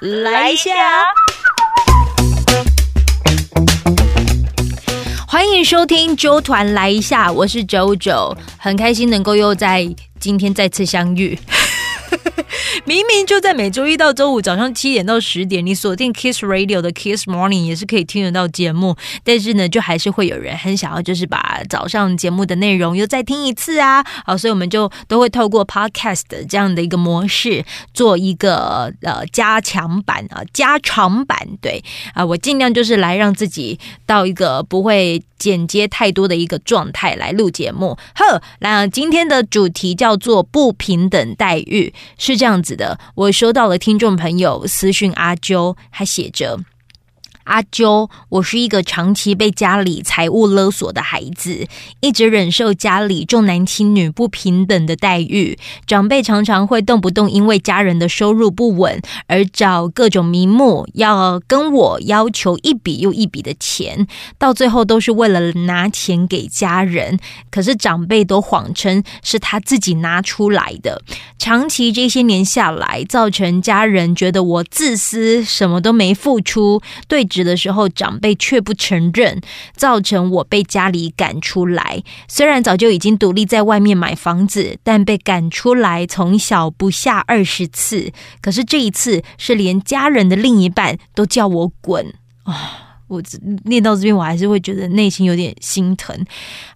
来一下。欢迎收听周团来一下，我是九九，很开心能够又在今天再次相遇。明明就在每周一到周五早上七点到十点，你锁定 Kiss Radio 的 Kiss Morning 也是可以听得到节目。但是呢，就还是会有人很想要，就是把早上节目的内容又再听一次啊。好，所以我们就都会透过 Podcast 这样的一个模式，做一个呃加强版啊，加长版。对啊，我尽量就是来让自己到一个不会剪接太多的一个状态来录节目。呵，那今天的主题叫做不平等待遇，是这样子。的，我收到了听众朋友私讯阿啾，还写着。阿啾，我是一个长期被家里财务勒索的孩子，一直忍受家里重男轻女不平等的待遇。长辈常常会动不动因为家人的收入不稳而找各种名目，要跟我要求一笔又一笔的钱，到最后都是为了拿钱给家人。可是长辈都谎称是他自己拿出来的。长期这些年下来，造成家人觉得我自私，什么都没付出。对。的时候，长辈却不承认，造成我被家里赶出来。虽然早就已经独立在外面买房子，但被赶出来从小不下二十次。可是这一次，是连家人的另一半都叫我滚啊！我念到这边，我还是会觉得内心有点心疼。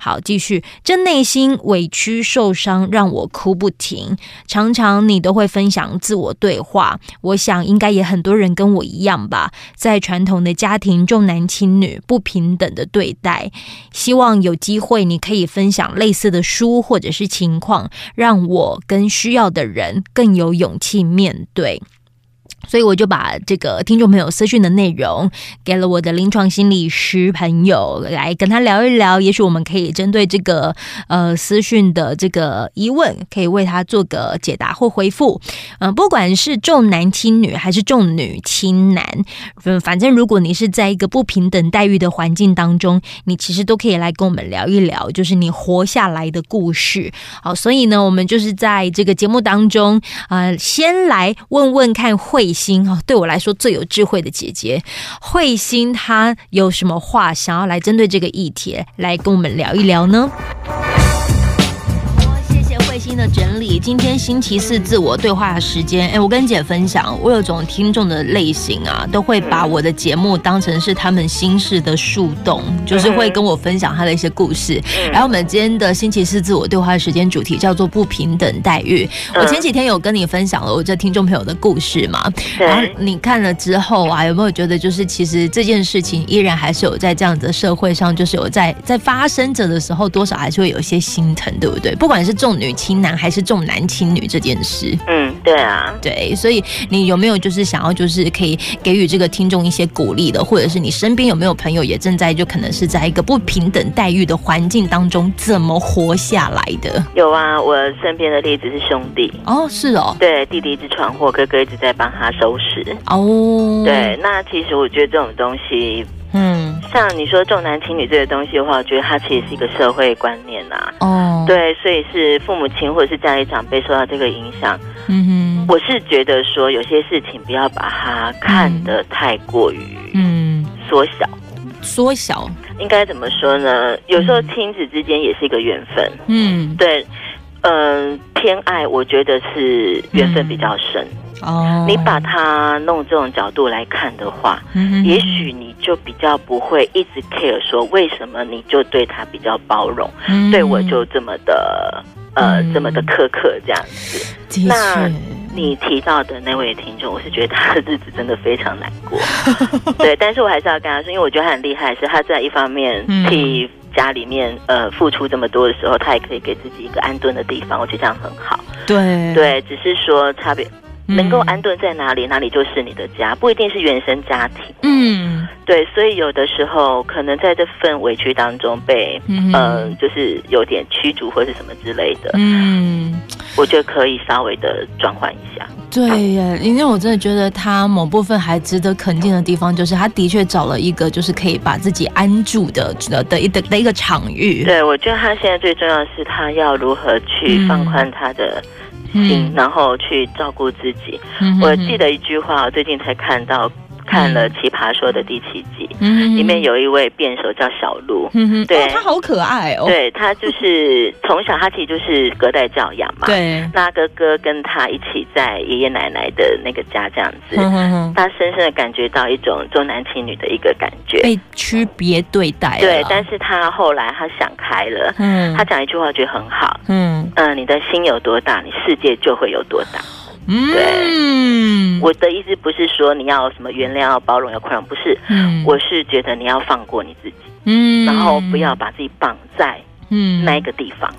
好，继续，这内心委屈受伤，让我哭不停。常常你都会分享自我对话，我想应该也很多人跟我一样吧，在传统的家庭重男轻女、不平等的对待。希望有机会你可以分享类似的书或者是情况，让我跟需要的人更有勇气面对。所以我就把这个听众朋友私讯的内容给了我的临床心理师朋友，来跟他聊一聊。也许我们可以针对这个呃私讯的这个疑问，可以为他做个解答或回复。嗯，不管是重男轻女还是重女轻男，嗯，反正如果你是在一个不平等待遇的环境当中，你其实都可以来跟我们聊一聊，就是你活下来的故事。好，所以呢，我们就是在这个节目当中啊，先来问问看会。心哈，对我来说最有智慧的姐姐慧心，她有什么话想要来针对这个议题来跟我们聊一聊呢？的整理，今天星期四自我对话时间。哎，我跟姐分享，我有种听众的类型啊，都会把我的节目当成是他们心事的树洞，就是会跟我分享他的一些故事。然后我们今天的星期四自我对话时间主题叫做不平等待遇。我前几天有跟你分享了我这听众朋友的故事嘛？然后你看了之后啊，有没有觉得就是其实这件事情依然还是有在这样子的社会上，就是有在在发生着的时候，多少还是会有一些心疼，对不对？不管是重女。轻男还是重男轻女这件事，嗯，对啊，对，所以你有没有就是想要就是可以给予这个听众一些鼓励的，或者是你身边有没有朋友也正在就可能是在一个不平等待遇的环境当中怎么活下来的？有啊，我身边的例子是兄弟。哦，是哦，对，弟弟一直闯祸，哥哥一直在帮他收拾。哦，对，那其实我觉得这种东西。嗯，像你说重男轻女这个东西的话，我觉得它其实是一个社会观念呐。哦，对，所以是父母亲或者是家里长辈受到这个影响。嗯哼，我是觉得说有些事情不要把它看得太过于嗯缩小，缩小应该怎么说呢？有时候亲子之间也是一个缘分。嗯，对，嗯，偏爱我觉得是缘分比较深。哦，你把它弄这种角度来看的话，也许你就比较不会一直 care 说为什么你就对他比较包容，对我就这么的呃这么的苛刻这样子。那你提到的那位听众，我是觉得他的日子真的非常难过。对，但是我还是要跟他说，因为我觉得他很厉害，是他在一方面替家里面呃付出这么多的时候，他也可以给自己一个安顿的地方，我觉得这样很好。对对，只是说差别。能够安顿在哪里，哪里就是你的家，不一定是原生家庭。嗯，对，所以有的时候可能在这份委屈当中被，嗯，就是有点驱逐或是什么之类的。嗯，我觉得可以稍微的转换一下。对耶，因为我真的觉得他某部分还值得肯定的地方，就是他的确找了一个就是可以把自己安住的的的一的的一个场域。对，我觉得他现在最重要的是他要如何去放宽他的心，然后去照顾自己。我记得一句话，我最近才看到。看了《奇葩说》的第七集，里面有一位辩手叫小鹿，对，他好可爱哦。对他就是从小他其实就是隔代教养嘛，对，那哥哥跟他一起在爷爷奶奶的那个家这样子，他深深的感觉到一种重男轻女的一个感觉，被区别对待。对，但是他后来他想开了，嗯，他讲一句话觉得很好，嗯。嗯，你的心有多大，你世界就会有多大。对，我的意思不是说你要什么原谅、要包容、要宽容，不是，我是觉得你要放过你自己，嗯，然后不要把自己绑在。嗯，那一个地方，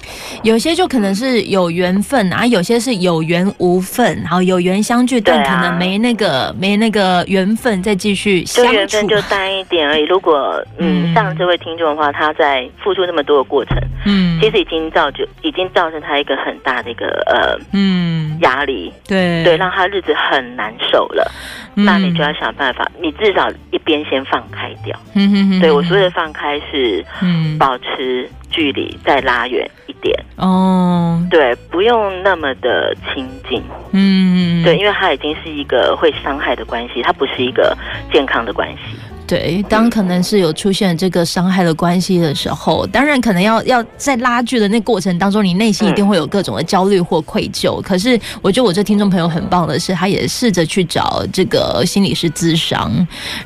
有些就可能是有缘分啊，有些是有缘无分，然后有缘相聚，但可能没那个没那个缘分再继续相处，缘分就淡一点而已。如果嗯，像这位听众的话，他在付出那么多的过程，嗯，其实已经造就，已经造成他一个很大的一个呃嗯。压力，对。对，让他日子很难受了。那你就要想办法，你至少一边先放开掉。嗯哼哼，对我说的放开是，嗯，保持距离，再拉远一点。哦，对，不用那么的亲近。嗯，对，因为它已经是一个会伤害的关系，它不是一个健康的关系。对，当可能是有出现这个伤害的关系的时候，当然可能要要在拉锯的那过程当中，你内心一定会有各种的焦虑或愧疚。可是，我觉得我这听众朋友很棒的是，他也试着去找这个心理师咨商，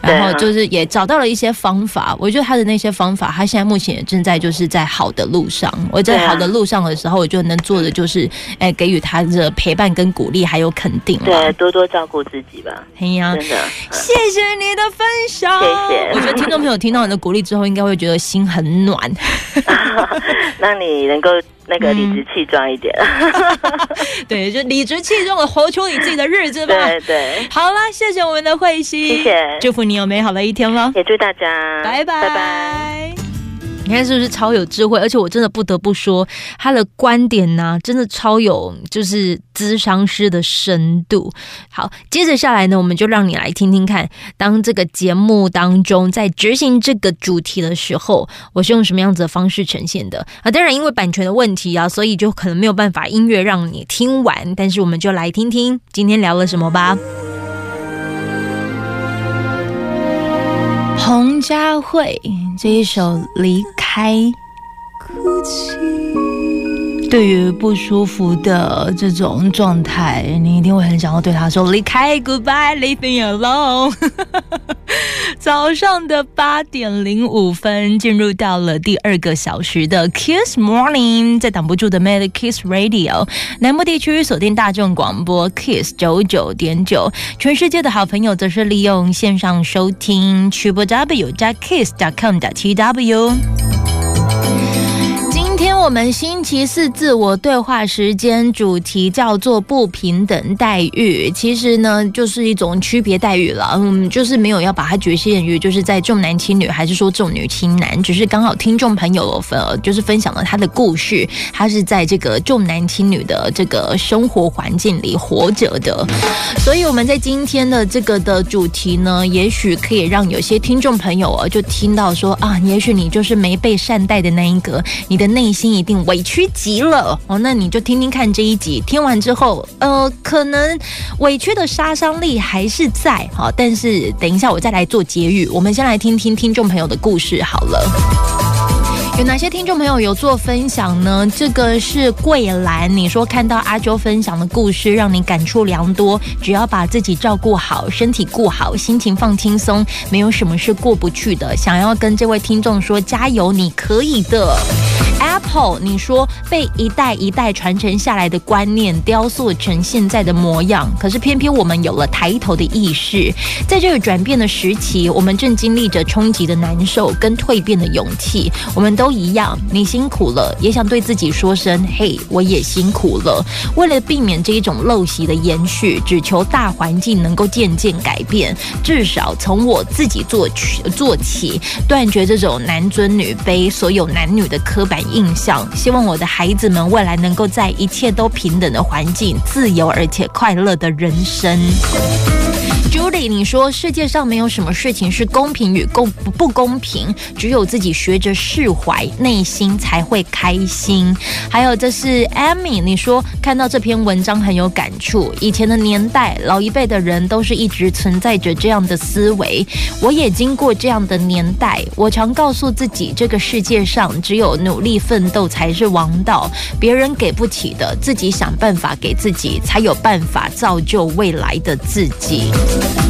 然后就是也找到了一些方法。我觉得他的那些方法，他现在目前也正在就是在好的路上。我在好的路上的时候，我就能做的就是，哎，给予他的陪伴跟鼓励，还有肯定。对，多多照顾自己吧。哎呀，真的，谢谢你的分享。我觉得听众朋友听到你的鼓励之后，应该会觉得心很暖。那你能够那个理直气壮一点。对，就理直气壮的活出你自己的日子吧。对对。好了，谢谢我们的慧心，谢谢，祝福你有美好的一天喽。也祝大家拜拜拜拜。你看是不是超有智慧？而且我真的不得不说，他的观点呢，真的超有就是咨商师的深度。好，接着下来呢，我们就让你来听听看，当这个节目当中在执行这个主题的时候，我是用什么样子的方式呈现的啊？当然，因为版权的问题啊，所以就可能没有办法音乐让你听完。但是，我们就来听听今天聊了什么吧。佳慧这一首《离开》，哭泣。对于不舒服的这种状态，你一定会很想要对他说：“离开，Goodbye，Leave me alone。”早上的八点零五分，进入到了第二个小时的 Kiss Morning，在挡不住的 Mad Kiss Radio，南部地区锁定大众广播 Kiss 九九点九，全世界的好朋友则是利用线上收听 Triple W 加 Kiss 加 com 的 T W。今天我们星期四自我对话时间主题叫做不平等待遇，其实呢就是一种区别待遇了，嗯，就是没有要把它局限于就是在重男轻女，还是说重女轻男，只是刚好听众朋友分就是分享了他的故事，他是在这个重男轻女的这个生活环境里活着的，所以我们在今天的这个的主题呢，也许可以让有些听众朋友啊就听到说啊，也许你就是没被善待的那一个，你的内。内心一定委屈极了哦，那你就听听看这一集，听完之后，呃，可能委屈的杀伤力还是在好，但是等一下我再来做结语，我们先来听听听众朋友的故事好了。有哪些听众朋友有做分享呢？这个是桂兰，你说看到阿周分享的故事，让你感触良多。只要把自己照顾好，身体顾好，心情放轻松，没有什么是过不去的。想要跟这位听众说加油，你可以的。Apple，你说被一代一代传承下来的观念雕塑成现在的模样，可是偏偏我们有了抬头的意识，在这个转变的时期，我们正经历着冲击的难受跟蜕变的勇气，我们都。都一样，你辛苦了，也想对自己说声“嘿，我也辛苦了”。为了避免这一种陋习的延续，只求大环境能够渐渐改变，至少从我自己做起，做起，断绝这种男尊女卑、所有男女的刻板印象，希望我的孩子们未来能够在一切都平等的环境，自由而且快乐的人生。Julie，你说世界上没有什么事情是公平与公不公平，只有自己学着释怀，内心才会开心。还有，这是 Amy，你说看到这篇文章很有感触。以前的年代，老一辈的人都是一直存在着这样的思维，我也经过这样的年代。我常告诉自己，这个世界上只有努力奋斗才是王道，别人给不起的，自己想办法给自己，才有办法造就未来的自己。Thank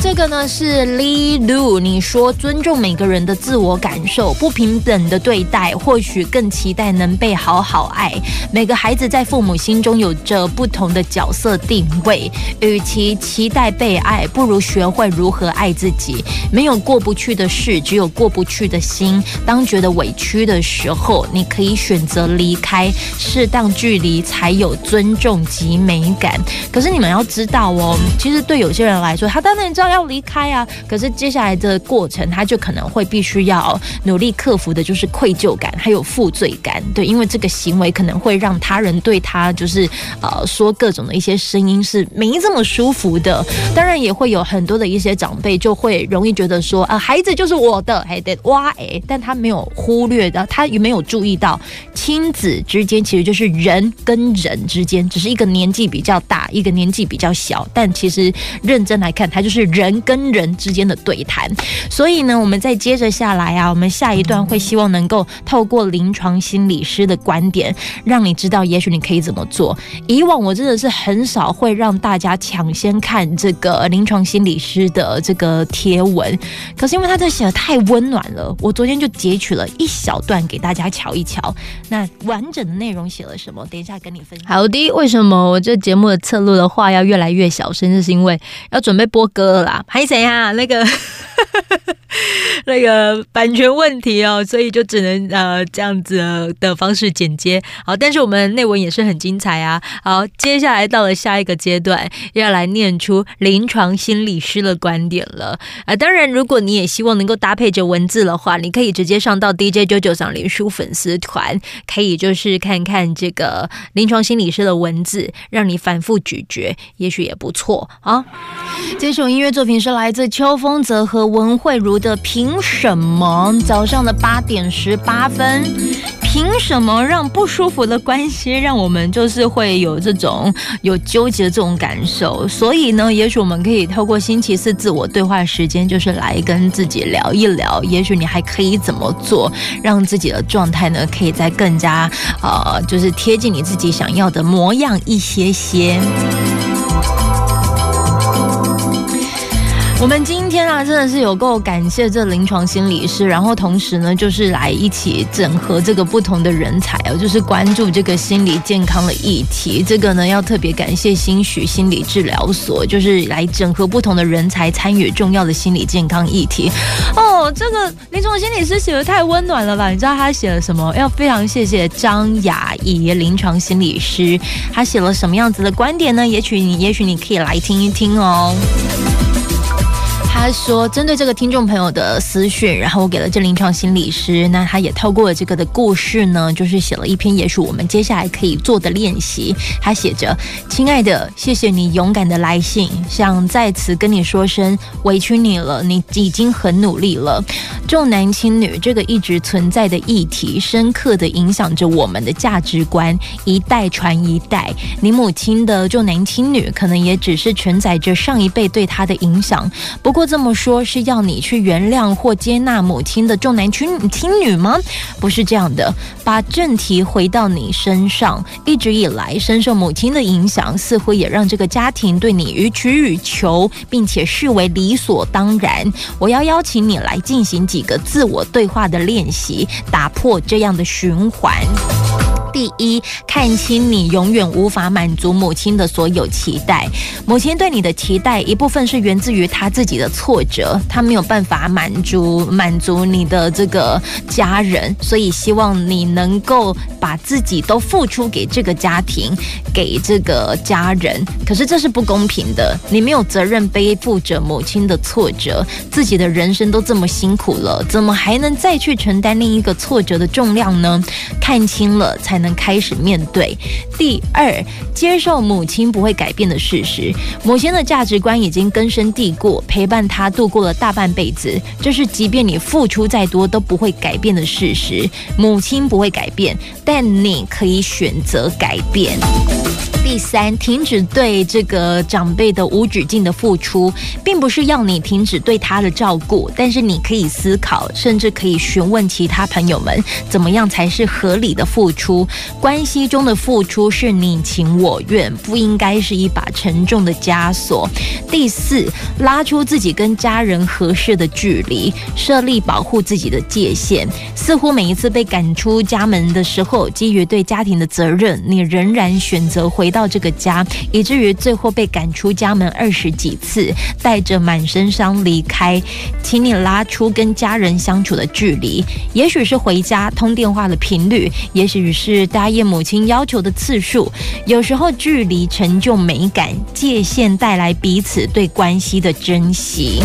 这个呢是 Lee Lu，你说尊重每个人的自我感受，不平等的对待，或许更期待能被好好爱。每个孩子在父母心中有着不同的角色定位，与其期待被爱，不如学会如何爱自己。没有过不去的事，只有过不去的心。当觉得委屈的时候，你可以选择离开，适当距离才有尊重及美感。可是你们要知道哦，其实对有些人来说，他当然。知道要离开啊，可是接下来的过程，他就可能会必须要努力克服的，就是愧疚感还有负罪感。对，因为这个行为可能会让他人对他就是呃说各种的一些声音是没这么舒服的。当然也会有很多的一些长辈就会容易觉得说啊，孩子就是我的，还得哇哎，但他没有忽略的，他也没有注意到亲子之间其实就是人跟人之间，只是一个年纪比较大，一个年纪比较小，但其实认真来看，他就是。人跟人之间的对谈，所以呢，我们再接着下来啊，我们下一段会希望能够透过临床心理师的观点，让你知道，也许你可以怎么做。以往我真的是很少会让大家抢先看这个临床心理师的这个贴文，可是因为他这写的太温暖了，我昨天就截取了一小段给大家瞧一瞧。那完整的内容写了什么？等一下跟你分享。好的，为什么我这节目的侧录的话要越来越小声？是因为要准备播歌。啦，还谁啊？那个。那个版权问题哦，所以就只能呃这样子的方式剪接。好，但是我们内文也是很精彩啊。好，接下来到了下一个阶段，要来念出临床心理师的观点了啊。当然，如果你也希望能够搭配着文字的话，你可以直接上到 DJ 九九上林书粉丝团，可以就是看看这个临床心理师的文字，让你反复咀嚼，也许也不错啊。这首音乐作品是来自秋风泽和文慧茹的《凭什么》。早上的八点十八分，凭什么让不舒服的关系让我们就是会有这种有纠结的这种感受？所以呢，也许我们可以透过星期四自我对话时间，就是来跟自己聊一聊。也许你还可以怎么做，让自己的状态呢，可以再更加呃，就是贴近你自己想要的模样一些些。我们今天啊，真的是有够感谢这临床心理师，然后同时呢，就是来一起整合这个不同的人才哦，就是关注这个心理健康的议题。这个呢，要特别感谢新许心理治疗所，就是来整合不同的人才参与重要的心理健康议题。哦，这个临床心理师写的太温暖了吧？你知道他写了什么？要非常谢谢张雅怡临床心理师，他写了什么样子的观点呢？也许你，也许你可以来听一听哦。他说：“针对这个听众朋友的私讯，然后我给了这临床心理师，那他也透过了这个的故事呢，就是写了一篇，也许我们接下来可以做的练习。他写着：‘亲爱的，谢谢你勇敢的来信，想在此跟你说声委屈你了，你已经很努力了。重男轻女这个一直存在的议题，深刻的影响着我们的价值观，一代传一代。你母亲的重男轻女，可能也只是承载着上一辈对她的影响。不过。”这么说，是要你去原谅或接纳母亲的重男轻轻女吗？不是这样的。把正题回到你身上，一直以来深受母亲的影响，似乎也让这个家庭对你予取予求，并且视为理所当然。我要邀请你来进行几个自我对话的练习，打破这样的循环。第一，看清你永远无法满足母亲的所有期待。母亲对你的期待，一部分是源自于她自己的挫折，她没有办法满足满足你的这个家人，所以希望你能够把自己都付出给这个家庭，给这个家人。可是这是不公平的，你没有责任背负着母亲的挫折，自己的人生都这么辛苦了，怎么还能再去承担另一个挫折的重量呢？看清了才。能开始面对。第二，接受母亲不会改变的事实。母亲的价值观已经根深蒂固，陪伴她度过了大半辈子，这是即便你付出再多都不会改变的事实。母亲不会改变，但你可以选择改变。第三，停止对这个长辈的无止境的付出，并不是要你停止对他的照顾，但是你可以思考，甚至可以询问其他朋友们，怎么样才是合理的付出。关系中的付出是你情我愿，不应该是一把沉重的枷锁。第四，拉出自己跟家人合适的距离，设立保护自己的界限。似乎每一次被赶出家门的时候，基于对家庭的责任，你仍然选择回。到这个家，以至于最后被赶出家门二十几次，带着满身伤离开。请你拉出跟家人相处的距离，也许是回家通电话的频率，也许是答应母亲要求的次数。有时候，距离成就美感，界限带来彼此对关系的珍惜。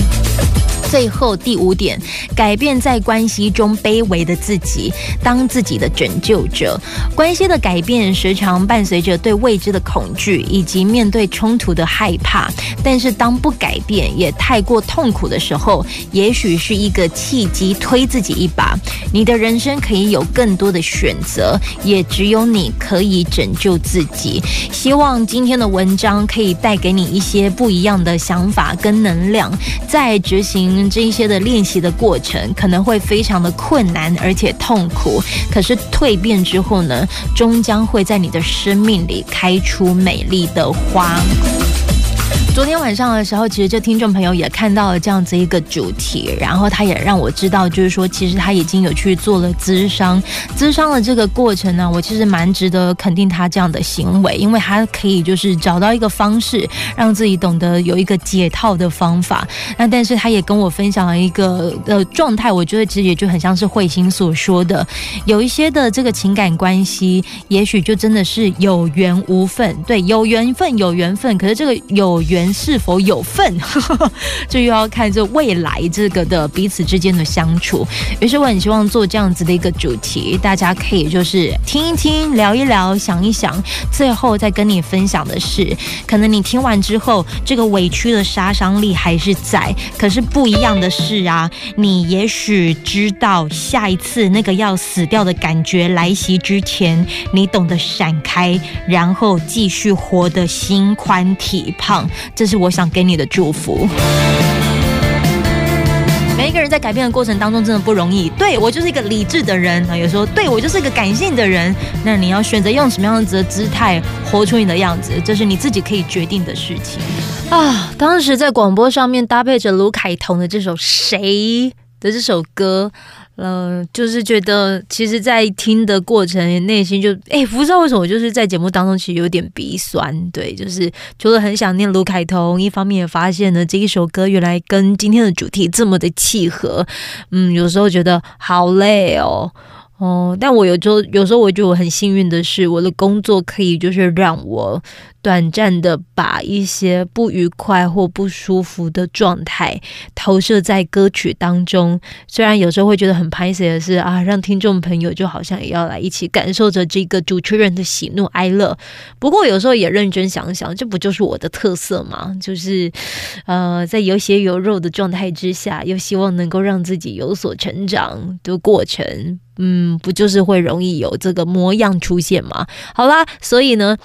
最后第五点，改变在关系中卑微的自己，当自己的拯救者。关系的改变时常伴随着对未知的恐惧以及面对冲突的害怕。但是当不改变也太过痛苦的时候，也许是一个契机，推自己一把。你的人生可以有更多的选择，也只有你可以拯救自己。希望今天的文章可以带给你一些不一样的想法跟能量，在执行。这一些的练习的过程可能会非常的困难，而且痛苦。可是蜕变之后呢，终将会在你的生命里开出美丽的花。昨天晚上的时候，其实这听众朋友也看到了这样子一个主题，然后他也让我知道，就是说，其实他已经有去做了咨商，咨商的这个过程呢，我其实蛮值得肯定他这样的行为，因为他可以就是找到一个方式，让自己懂得有一个解套的方法。那但是他也跟我分享了一个呃状态，我觉得其实也就很像是慧心所说的，有一些的这个情感关系，也许就真的是有缘无分，对，有缘分有缘分，可是这个有缘。是否有份，就又要看这未来这个的彼此之间的相处。于是我很希望做这样子的一个主题，大家可以就是听一听、聊一聊、想一想，最后再跟你分享的是，可能你听完之后，这个委屈的杀伤力还是在，可是不一样的是啊，你也许知道下一次那个要死掉的感觉来袭之前，你懂得闪开，然后继续活得心宽体胖。这是我想给你的祝福。每一个人在改变的过程当中真的不容易。对我就是一个理智的人啊，有时候对我就是一个感性的人。那你要选择用什么样子的姿态活出你的样子，这是你自己可以决定的事情啊。当时在广播上面搭配着卢凯彤的这首《谁》的这首歌。嗯，就是觉得，其实，在听的过程，内心就哎，不知道为什么，就是在节目当中，其实有点鼻酸。对，就是除了很想念卢凯彤，一方面也发现呢，这一首歌原来跟今天的主题这么的契合。嗯，有时候觉得好累哦。哦，但我有时候有时候我觉得我很幸运的是，我的工作可以就是让我短暂的把一些不愉快或不舒服的状态投射在歌曲当中。虽然有时候会觉得很拍 a 的是啊，让听众朋友就好像也要来一起感受着这个主持人的喜怒哀乐。不过有时候也认真想想，这不就是我的特色吗？就是呃，在有血有肉的状态之下，又希望能够让自己有所成长的过程。嗯，不就是会容易有这个模样出现吗？好啦，所以呢。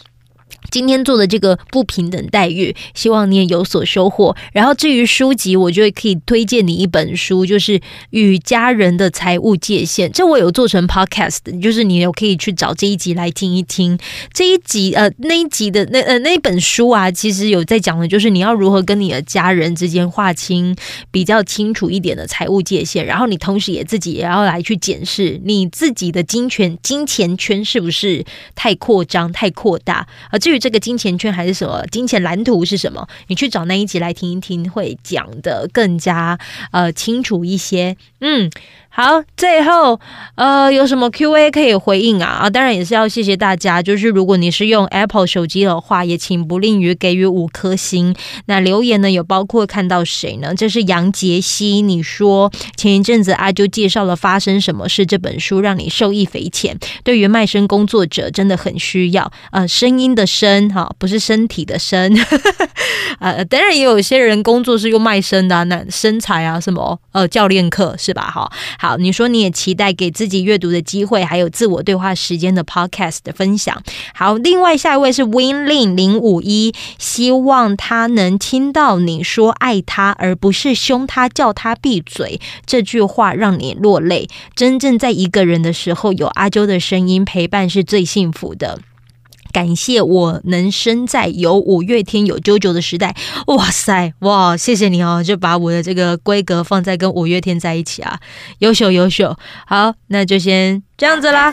今天做的这个不平等待遇，希望你也有所收获。然后至于书籍，我觉得可以推荐你一本书，就是《与家人的财务界限》。这我有做成 podcast，就是你有可以去找这一集来听一听。这一集呃那一集的那呃那本书啊，其实有在讲的，就是你要如何跟你的家人之间划清比较清楚一点的财务界限。然后你同时也自己也要来去检视你自己的金钱金钱圈是不是太扩张、太扩大。而至于这个金钱圈还是什么？金钱蓝图是什么？你去找那一集来听一听，会讲的更加呃清楚一些。嗯。好，最后呃，有什么 Q&A 可以回应啊？啊，当然也是要谢谢大家。就是如果你是用 Apple 手机的话，也请不吝于给予五颗星。那留言呢，有包括看到谁呢？这是杨杰西，你说前一阵子阿啾介绍了《发生什么事》这本书，让你受益匪浅。对于卖身工作者真的很需要。呃，声音的声哈，不是身体的身。呃，当然也有些人工作是用卖身的，那身材啊什么呃教练课是吧？哈。好，你说你也期待给自己阅读的机会，还有自我对话时间的 podcast 的分享。好，另外下一位是 Win Lin 零五一，希望他能听到你说爱他，而不是凶他，叫他闭嘴。这句话让你落泪。真正在一个人的时候，有阿周的声音陪伴是最幸福的。感谢我能生在有五月天有啾啾的时代，哇塞哇，谢谢你哦，就把我的这个规格放在跟五月天在一起啊，优秀优秀，好，那就先这样子啦。